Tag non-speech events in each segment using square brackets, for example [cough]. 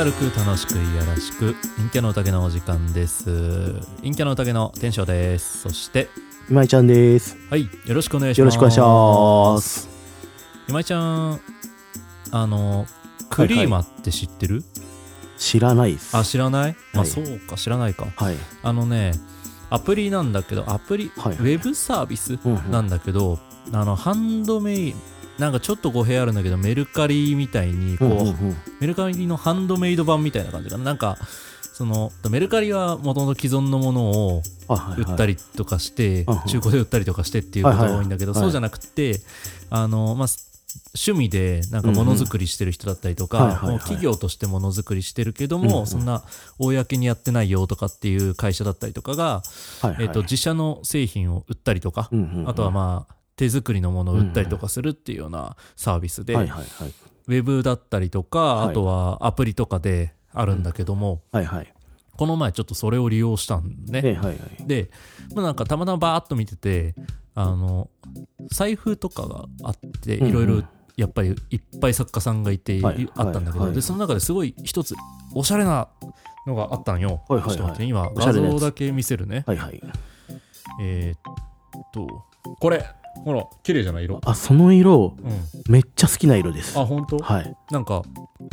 明るく楽しくいやらしく陰キャの宴のお時間です。陰キャの宴の天翔です。そして今井ちゃんです。はいよろしくお願いします。よろしくお願いします。今井ちゃんあのクリーマって知ってる、知らないです。あ知らない、まあはい。そうか知らないか。はい。あのねアプリなんだけどアプリ、はいウェブサービスうんうん。なんだけど、あのハンドメイなんかちょっと語弊あるんだけどメルカリみたいにこう、うんうんうん。メルカリのハンドメイド版みたいな感じかな。なんかそのメルカリはもともと既存のものを売ったりとかして、はい中古で売ったりとかしてっていうことが多いんだけど、はいはい。そうじゃなくてあの、まあ、趣味でなんかものづくりしてる人だったりとか、もう企業としてものづくりしてるけども、そんな公にやってないよとかっていう会社だったりとかが、はいはいえっと自社の製品を売ったりとか、あとはまあ手作りのものを売ったりとかするっていうようなサービスで、はいはいはい。ウェブだったりとか、はいあとはアプリとかであるんだけども、はいはい。この前ちょっとそれを利用したんね。えはいはい。で、まあ、なんかたまたまバーッと見てて、あの、財布とかがあって、いろいろやっぱりいっぱい作家さんがいて、はいあったんだけど、はいで、その中ですごい一つおしゃれなのがあったんよ。はいはいはいちょっと待ってね、今画像だけ見せるね。はいはい。えーっと、これ、ほら、綺麗じゃない色？あ、その色、うん。めっちゃ好きな色です。あ、本当？はい。なんか、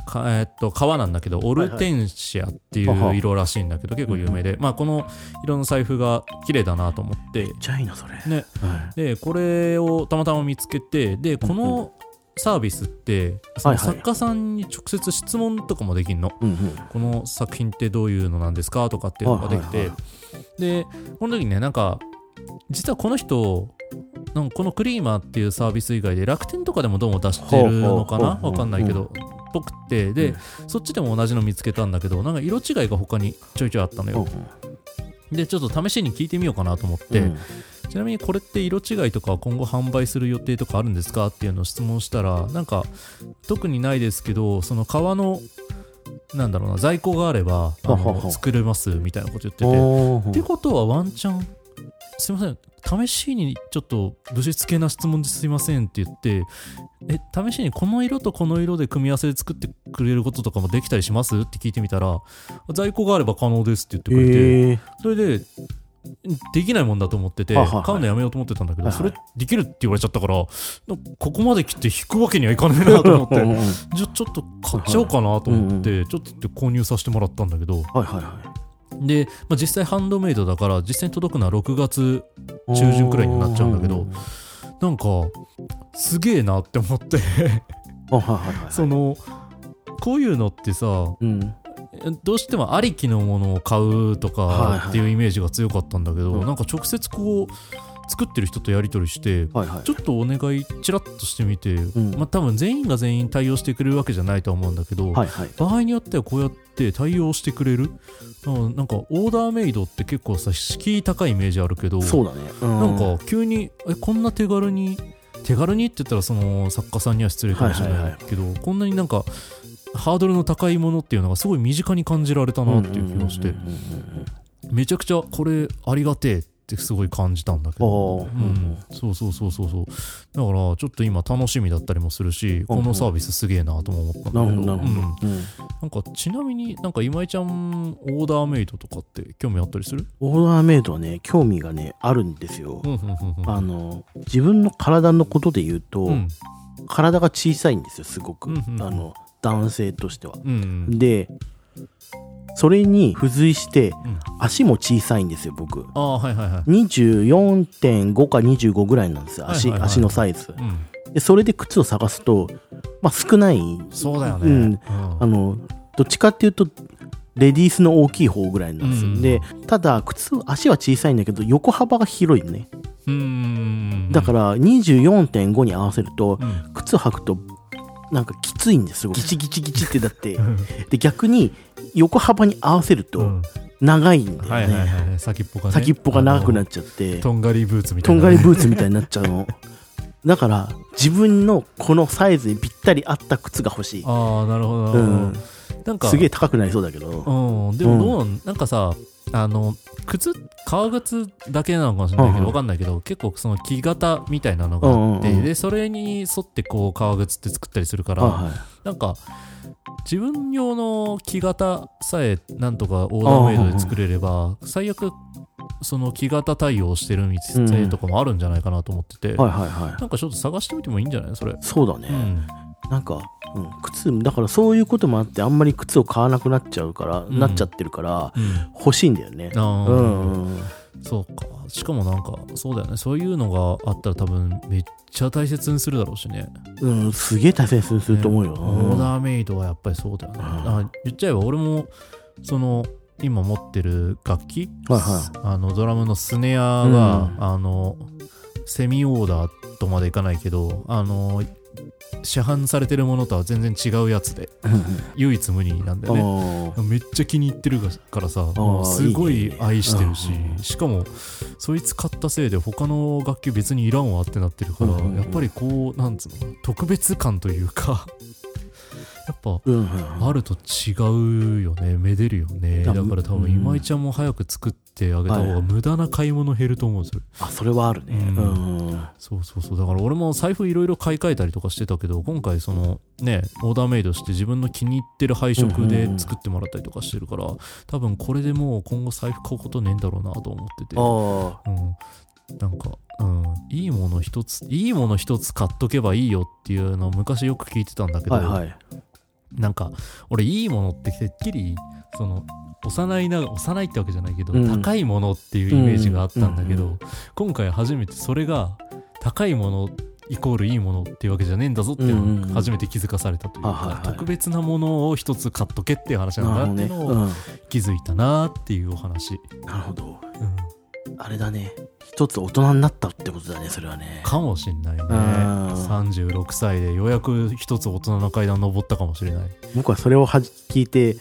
かえーっと、革なんだけど、オルテンシアっていう色らしいんだけど、結構有名で、まあ、この色の財布が綺麗だなと思ってめっ、ちゃいいな、それ。ね、はで、これをたまたま見つけて、で、このサービスって、そのはいはい作家さんに直接質問とかもできるの？い。うんうん。この作品ってどういうのなんですかとかっていうのができて、はいはで、この時にね、なんか、実はこの人、なんかこのクリーマーっていうサービス以外で楽天とかでもどうも出してるのかな？わかんないけど、ぽくって、で、そっちでも同じの見つけたんだけど、なんか色違いが他にちょいちょいあったのうんよ。で、ちょっと試しに聞いてみようかなと思って、うん。ちなみにこれって色違いとかは今後販売する予定とかあるんですか？っていうのを質問したらなんか特にないですけどその革のなんだろうな在庫があればあの作れますみたいなこと言ってて。ってことはワンチャンすいません。試しにちょっと物質系な質問ですいませんって言ってえ試しにこの色とこの色で組み合わせで作ってくれることとかもできたりします？って聞いてみたら在庫があれば可能ですって言ってくれて、え。ーそれでできないもんだと思ってて買うのやめようと思ってたんだけどそれできるって言われちゃったからここまで来て引くわけにはいかねえなと思ってじゃあちょっと買っちゃおうかなと思ってちょっとって購入させてもらったんだけどはいはいはい。で、まあ、実際ハンドメイドだから実際に届くのは6月中旬くらいになっちゃうんだけどなんかすげえなって思って。[laughs] そのこういうのってさうん。どうしてもありきのものを買うとかっていうイメージが強かったんだけど、うんなんか直接こう作ってる人とやり取りしてはいはいちょ。っとお願いちらっとしてみて、んまあ多分全員が全員対応してくれるわけじゃないとは思うんだけど、はいはい。場合によってはこうやって対応してくれるうんなんかオーダーメイドって結構さ敷居高いイメージあるけどそうだね。うんなんか急にえこんな手軽に手軽にって言ったらその作家さんには失礼かもしれはいはいはいないけど、こんなになんかハードルの高いものっていうのがすごい身近に感じられたなっていう気がしてめちゃくちゃこれありがてえってすごい感じたんだけど、うん、そうそうそうそうそう。だからちょっと今楽しみだったりもするしこのサービスすげえなとも思ったんだけど。なるほどなるほど。うん。かちなみになんか今井ちゃんオーダーメイドとかって興味あったりする？オーダーメイドはね、興味がね、あるんですよ。う。んうんうんうん。あの、自分の体のことで言うと、うん。体が小さいんですよ、すごく。うんうんうん。あの、男性としては。うん。で、それに付随して、うん。足も小さいんですよ、僕。ああはいはいはい。24.5か25ぐらいなんですよ、足,、足のサイズ。うん。で、それで靴を探すと、まあ少ない、そうだよね。うん。あの、どっちかっていうと、レディースの大きい方ぐらいなんですよ。うん。で、ただ、靴、足は小さいんだけど、横幅が広いのね。うん。だから、24.5に合わせるとう、ん。靴履くと、なんかきついんですよ。ギチギチギチってだって。で、逆に、横幅に合わせると、うん長いんだよね。はいはいはい先っぽがね先っぽが長くなっっちゃって、とんがりブーツみたいなねとんがりブーツみたいになっちゃうの。だから、自分のこのサイズにぴったり合った靴が欲しい。ああなるほどうん。なんかすげえ高くなりそうだけど。うん、でもどうなん、なんかさあの靴革靴だけなのかもしれないけうんうん。どわかんないけど結構その木型みたいなのがあって、でそれに沿ってこう革靴って作ったりするから、はなんか自分用の木型さえなんとかオーダーメイドで作れれば最悪その木型対応してる店とかもあるんじゃないかなと思ってて、なんかちょっと探してみてもいいんじゃない？それ。そうだね、うんなんか、うん、靴だからそういうこともあってあんまり靴を買わなくなっちゃうから、ん。なっちゃってるからうん。欲しいんだよね。うんうんそうか。しかもなんかそうだよね。そういうのがあったら多分めっちゃ大切にするだろうしね。うん、すげえ大切にすると思うよ、ね。オーダーメイドはやっぱりそうだよね、うん。あ言っちゃえば俺もその今持ってる楽器、はいはあのドラムのスネアが、うん。あのセミオーダーとまでいかないけどあの市販されてるものとは全然違うやつで唯一無二なんだよね。あめっちゃ気に入ってるからさすごい愛してるしうんうんしかもそいつ買ったせいで他の楽器別にいらんわってなってるからやっぱりこうなんつうの特別感というか [laughs] やっぱあると違うよねめでるよね。だだから多分今井ちゃんも早く作ってあげた方が無駄な買い物減ると思うんですよ。あそれはあるね。ううん。んそうそうそう。だから俺も財布いろいろ買い替えたりとかしてたけど今回そのねオーダーメイドして自分の気に入ってる配色で作ってもらったりとかしてるから多分これでもう今後財布買うことねえんだろうなと思ってて。あうん。なんか、うん、いいもの一ついいもの一つ買っとけばいいよっていうのを昔よく聞いてたんだけど、あはいはい。なんか俺いいものっててっきりその幼いな幼いってわけじゃないけど、うん。高いものっていうイメージがあったんだけど、うんうん今回初めてそれが高いものイコールいいものっていうわけじゃねえんだぞっていうのを初めて気づかされたというか、特別なものを一つ買っとけっていう話なんだっていうのをうん。気づいたなっていうお話、なるほど。うん。あれだね。一つ大人になったってことだねそれはね。かもしんないね。うん。36歳でようやく一つ大人の階段登ったかもしれない。僕はそれをはじ聞いて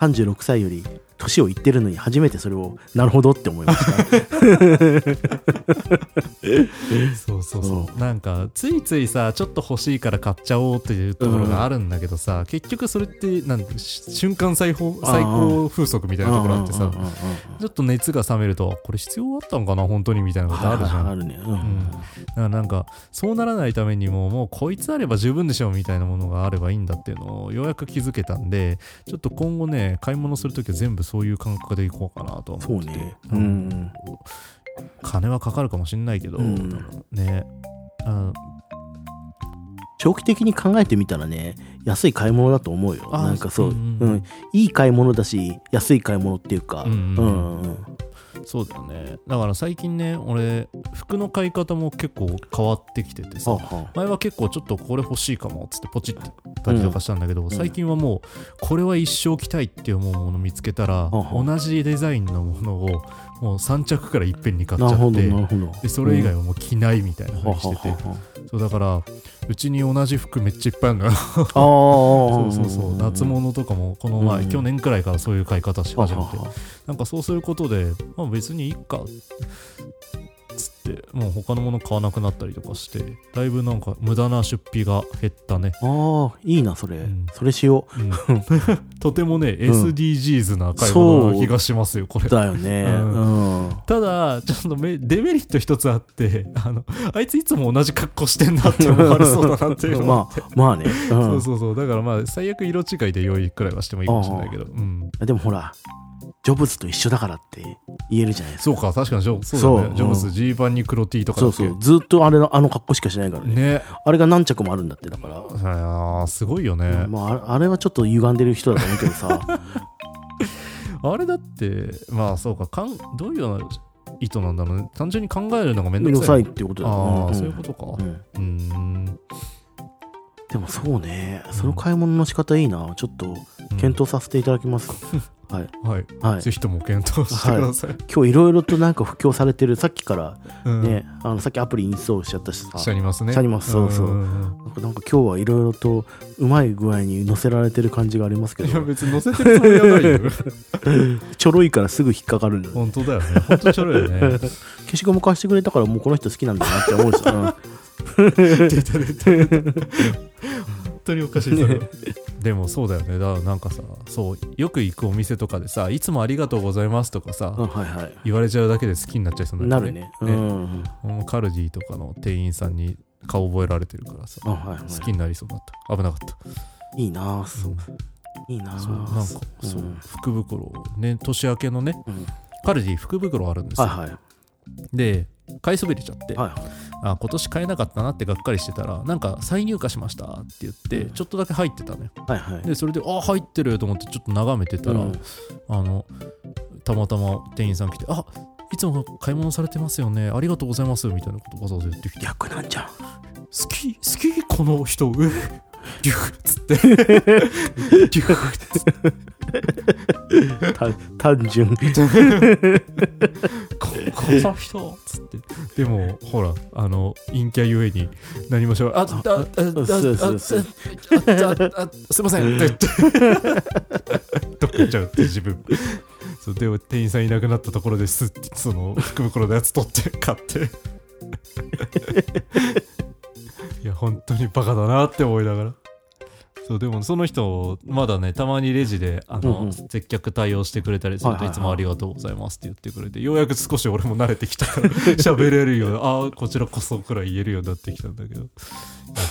36歳より年をいってるのに初めてそれをなるほどって思いました。そうそうそう、なんかついついさちょっと欲しいから買っちゃおうっていうところがあるんだけどさ、結局それってなんし瞬間最高最高風速みたいなところあってさうんうんうんうんちょっと熱が冷めるとこれ必要あったんかな本当にみたいなことあるじゃん、あるね。うんうん、だからなんかそうならないためにももうこいつあれば十分でしょみたいなものがあればいいんだっていうのをようやく気づけたんでちょっと今後ね買い物するときは全部そういう感覚でいこうかなと思ってて。ね。うん。金はかかるかもしんないけど、うん。ね。あ長期的に考えてみたらね安い買い物だと思うよ。あなんかそう、ううんん。うん。いい買い物だし安い買い物っていうか。うんうんうん。うんそうだよね。だから最近ね俺服の買い方も結構変わってきててさはあは前は結構ちょっとこれ欲しいかもっつってポチってたりとかしたんだけど、ん。最近はもうこれは一生着たいって思うもの見つけたら、はは同じデザインのものをもう3着からいっぺんに買っちゃってでそれ以外はもう着ないみたいなは風にしてて、ははそうだからうちに同じ服めっちゃいっぱいあるのよ。[laughs] そうそうそう。夏も物とかもこの前、うん。去年くらいからそういう買い方し始めて。なんかそうすることで、まあ、別にいいか。つってもう他のもの買わなくなったりとかしてだいぶなんか無駄な出費が減ったね、ああいいなそれ、うん。それしよう。ん。[laughs] とてもね、ん。SDGs な買い物な気がしますよこれ。うだよね。ううん、ただちょっとめデメリット一つあってあのあいついつも同じ格好してんなって思われそうだなっていうの [laughs] まあまあね、うん。そうそうそう。だからまあ最悪色違いで用意くらいはしてもいいかもしれないけど。うん。でもほらジョブズと一緒だからって言えるじゃないですか。そうか確かにジョそう。だね。そうジョブスジーパンに黒 T とかそうそう。ずっとあれのあの格好しかしないから。ね。ねあれが何着もあるんだってだから、あーすごいよね、まああれはちょっと歪んでる人だと思うけどさ。[laughs] あれだってまあそうか。かんどういうような意図なんだろうね。単純に考えるのがめんめんどくさいさいっていうことだああ、ん。そういうことか。うんでもそうね。その買い物の仕方いいな。ちょっと検討させていただきます、[laughs] はい。はい、はい。ぜひとも検討してください、今日いろいろとなんか布教されてる。さっきからうん。ね、あのさっきアプリインストールしちゃったしさ。しちゃいますね。しちゃいます。そうそう。なん。かなんか今日はいろいろとうまい具合に乗せられてる感じがありますけいやど別に乗せてるつもりはないよ。[laughs] ちょろいからすぐ引っかかるの本当だよね。本当ちょろいよね。[laughs] 消しゴム貸してくれたからもうこの人好きなんだなって思うし、うん出た出た出た本当におかしいそれ [laughs] でもそうだよね。だからなんかさそうよく行くお店とかでさ「いつもありがとうございます」とかさ、うんはいはい。言われちゃうだけで好きになっちゃいそうになるなるね。うん。カルディとかの店員さんに顔覚えられてるからさあはいはい。好きになりそうだった。危なかった。いいなそう。いいな。そうなんかそう、うん福袋ね年明けのねうん。カルディ福袋あるんですよ、はいはい。で買いそびれちゃって、はいはいあ今年買えなかったなってがっかりしてたらなんか再入荷しましたって言ってちょっとだけ入ってたのよ。はいはい。でそれであ入ってると思ってちょっと眺めてたら、うん。あのたまたま店員さん来てあいつも買い物されてますよね。ありがとうございます。みたいなことわざわざ言ってきて。逆なんじゃん。好き [laughs] 好きこの人えリュフっつって。[laughs] リュフっつって。た単純。ここの人？っつって。でもほらあの陰キャゆえに何もしょあああああああああすいませんってどっか行っちゃうって自分そうでも店員さんいなくなったところですってその福袋のやつ取って買っていや本当にバカだなって思いながら。そうでもその人まだねたまにレジであの、うんうん。接客対応してくれたりするはいつもありがとうございますって言ってくれてようやく少し俺も慣れてきたから [laughs] 喋れるようなああこちらこそくらい言えるようになってきたんだけど。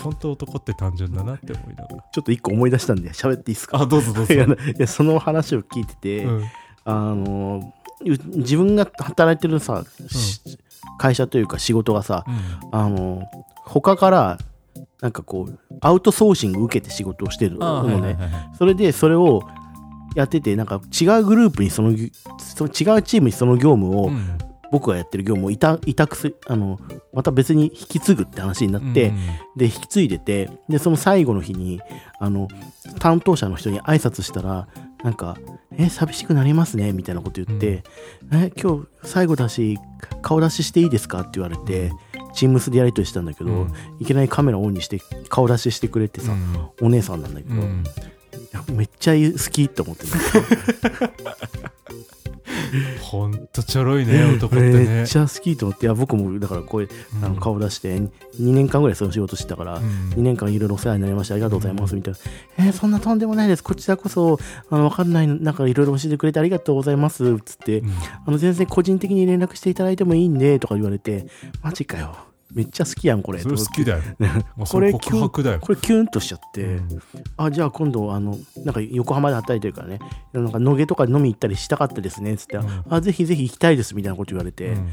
本当男って単純だなって思いながら。ちょっと一個思い出したんで喋っていいですか？あどうぞどうぞ。いやその話を聞いてて、うん。あのう自分が働いてるさ、し会社というか仕事がさうん。あの他からなんかこうアウトソーシング受けて仕事をしてるのね、はいはいはいはい。それでそれをやっててなんか違うグループにそのぎその違うチームにその業務を、うん。僕がやってる業務を委託すあのまた別に引き継ぐって話になって、うんで引き継いでてでその最後の日にあの担当者の人に挨拶したらなんか「え寂しくなりますね」みたいなこと言って「え今日最後だし顔出ししていいですか?」って言われて、チームスでやり取りしたんだけど、うん。いきなりカメラオンにして顔出ししてくれてさ、お姉さんなんだけど、めっちゃ好きって思ってる [laughs] [laughs] ほんとちょろいね男ってめねっちゃ好きと思って。いや僕もだからこういうあのうん顔出して2年間ぐらいその仕事してたから、うん。2年間いろいろお世話になりました。ありがとうございますみたいな、えーそんなとんでもないです。こちらこそあの分かんないなんかいろいろ教えてくれてありがとうございますつって、うん。あの全然個人的に連絡していただいてもいいんでとか言われて。マジかよめっちゃ好きやんこれ。それ好きだよ。[laughs] これれ告白だよ。これキュンとしちゃって、うん。あじゃあ今度あのなんか横浜で働いてるからね。なんか野毛とか飲み行ったりしたかったですねつって、うん。あぜひぜひ行きたいですみたいなこと言われて、うん。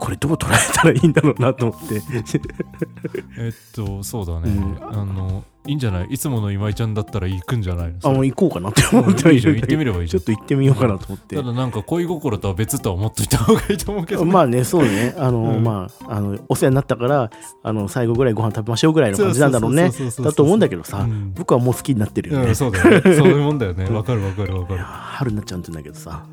これどう捉えたらいいんだろうなと思って。[laughs] えっとそうだね。うん。あのいいんじゃない？いつもの今井ちゃんだったら行くんじゃないの？あもう行こうかなって思ってはいいいじゃん。行ってみればいいじゃん。ちょっと行ってみようかなと思って。ただなんか恋心とは別とは思っといた方がいいと思うけど。ねまあねそうね。あの、うん。まああのお世話になったからあの最後ぐらいご飯食べましょうぐらいの感じなんだろうね。だと思うんだけどさ、うん。僕はもう好きになってるよね、うんそうだよね。[laughs] そういうもんだよね。わかるわかるわかる。春菜ちゃんって言うんだけどさ。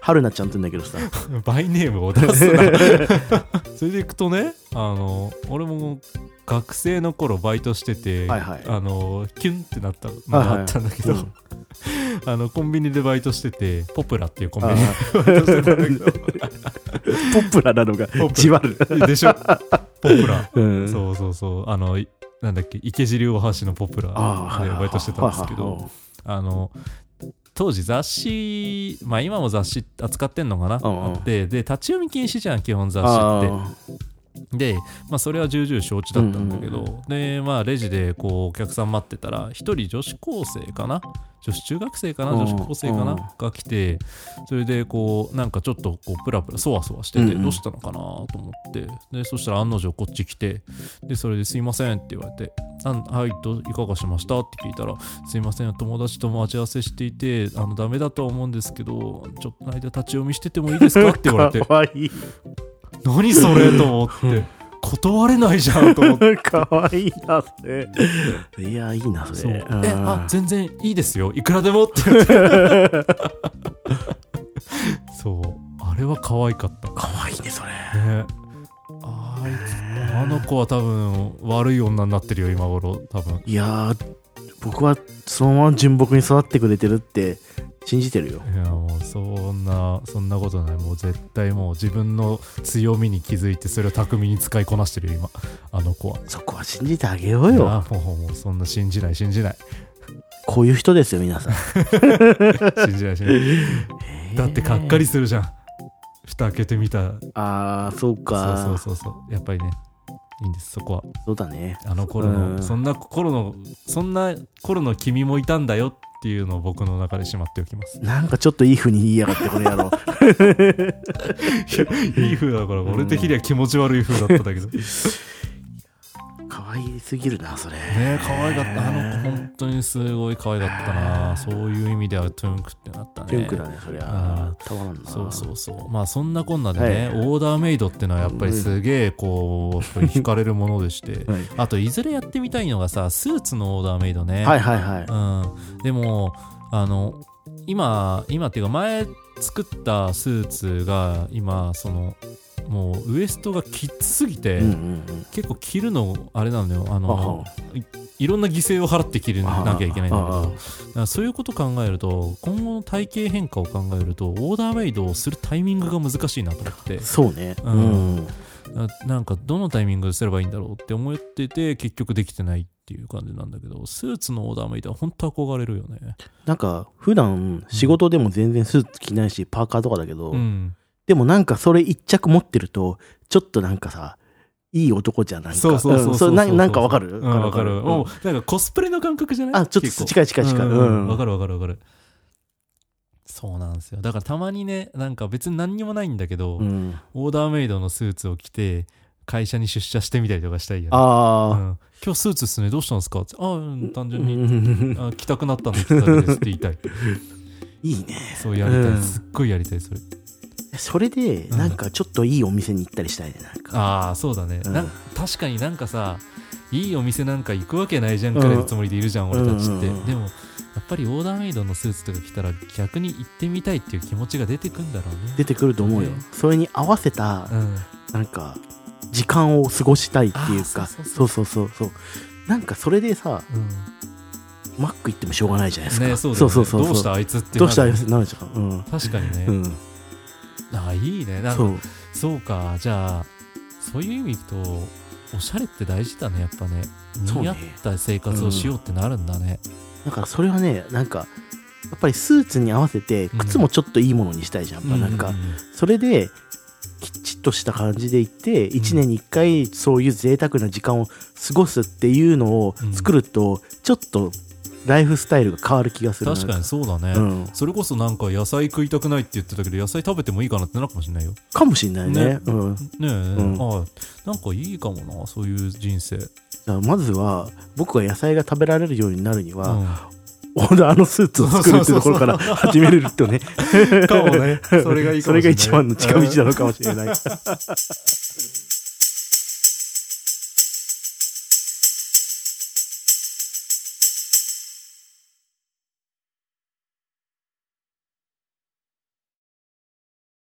春菜ちゃんって言うんだけどさ。バイネームを出すな。[laughs] それでいくとねあの俺も学生の頃バイトしてて、はいはい。あのキュンってなったのがあったんだけど、はいはいあのコンビニでバイトしててポプラっていうコンビニあでバイトしてたんだけど。ポップラなのがじわる、でしょ？ポプラ。うん、そうそうそう。あのいなんだっけ池尻大橋のポプラでバイトしてたんですけどあの当時雑誌まあ今も雑誌扱ってんのかな、うんうん。あってで立ち読み禁止じゃん基本雑誌って。あで、まあ、それは重々承知だったんだけど、で、まあ、レジでこうお客さん待ってたら、一人女子高生かな？女子中学生かな？うん女子高生かうんな？が来て、それでこう、なんかちょっとこう、プラプラ、そわそわしてて、うんうん。どうしたのかなと思って、で、そしたら案の定こっち来て、で、それですいませんって言われて、あんはい、どういかがしました？って聞いたら、すいません、友達と待ち合わせしていて、あの、ダメだとは思うんですけど、ちょっとの間立ち読みしててもいいですか？って言われて、[laughs] かわいい何それと思って、[laughs] 断れないじゃんと思って。[laughs] かわいいなそれ。いやいいなそれ。えあ全然いいですよ。いくらでもって。言ってそう。あれは可愛かった。かわいいねそれ。ね。あいつあの子は多分悪い女になってるよ今頃。多分。いやー僕はそのまま純朴に育ってくれてるって信じてるよ。いやもうそんなそんなことない。もう絶対もう自分の強みに気づいてそれを巧みに使いこなしてるよ今。あの子は。そこは信じてあげようよ。あもうもうそんな信じない信じない。こういう人ですよ皆さん。[laughs] 信じない信じない。だってかっかりするじゃん。蓋開けてみた。ああそうか。そうそうそうそう。やっぱりねいいんですそこは。そうだね。あの頃の、うん。そんな頃のそんな頃の君もいたんだよっていうのを僕の中でしまっておきます。なんかちょっといい風に言いやがってこの野郎。[laughs] いい風だから俺的には気持ち悪い風だったんだけど。ね [laughs] 可愛すぎるなそれ。え可愛かった。あの子本当にすごい可愛かったなそういう意味ではトゥンクってなったね。ピュンクだねそりゃ。たまらんな。そうそうそう。まあそんなこんなでね、はい。オーダーメイドっていうのはやっぱりすげえこう惹かれるものでして。はい。あといずれやってみたいのがさスーツのオーダーメイドね、はいはいはい。うん、でもあの今今っていうか前作ったスーツが今そのもうウエストがきつすぎて、うんうんうん。結構着るのあれなんだよ。あはのはいいろんな犠牲を払って着るなきゃいけないんだけどだからそういうこと考えると今後の体型変化を考えるとオーダーメイドをするタイミングが難しいなと思って。そうね。ううん。んななんかどのタイミングですればいいんだろうって思ってて結局できてないっていう感じなんだけどスーツのオーダーメイドは本当憧れるよね。なんか普段仕事でも全然スーツ着ないしパーカーとかだけどうん。でもなんかそれ一着持ってるとちょっとなんかさいい男じゃないか。そうそうそうそうそう。うん。ななんかわかる？うんわかるうん。もうなんかコスプレの感覚じゃない？あちょっと近い近い近いわかるわかるわかる。そうなんですよ。だからたまにねなんか別に何にもないんだけど、うん。オーダーメイドのスーツを着て会社に出社してみたりとかしたいよね。うあん、今日スーツっすねどうしたんですか？ってあ、うん、単あ純に、[laughs] あ着たくなったんで着ただけですって言いたい。いいね。そうやりたい、うん。すっごいやりたいそれそれでうん。なんかちょっといいお店に行ったりしたいねなんか。ああそうだね、うん。確かになんかさいいお店なんか行くわけないじゃんくらいのつもりでいるじゃん、俺たちって、でもやっぱりオーダーメイドのスーツとか着たら逆に行ってみたいっていう気持ちが出てくんだろうね。出てくると思うよ。ねそれに合わせたうん。なんか時間を過ごしたいっていうか。そうそうそう。そうなんかそれでさうん。マック行ってもしょうがないじゃないですか。ねそうそうそうそうどうしたあいつってどうしたらなるなるじゃん。うん。確かにね、うんああいいね。なんかそう。そうか。じゃあそういう意味とおしゃれって大事だねやっぱね。そうね。似合った生活をしようってなるんだね。だからそれはねなんかやっぱりスーツに合わせてうん。靴もちょっといいものにしたいじゃん、やっぱなんか、うそれできちっとした感じで行って1年に1回そういう贅沢な時間を過ごすっていうのを作るとちょっとライフスタイルが変わる気がする確かにそうだね、うん、それこそなんか野菜食いたくないって言ってたけど野菜食べてもいいかなってなるかもしれないよ。かもしれないね。ね。うん、ねえ、ん。ああなんかいいかもなそういう人生、まずは僕が野菜が食べられるようになるには、うオーダーのスーツを作るってところから始めれるとね。ん、かもね。それがいいかもしれない。[laughs] それが一番の近道なのかもしれない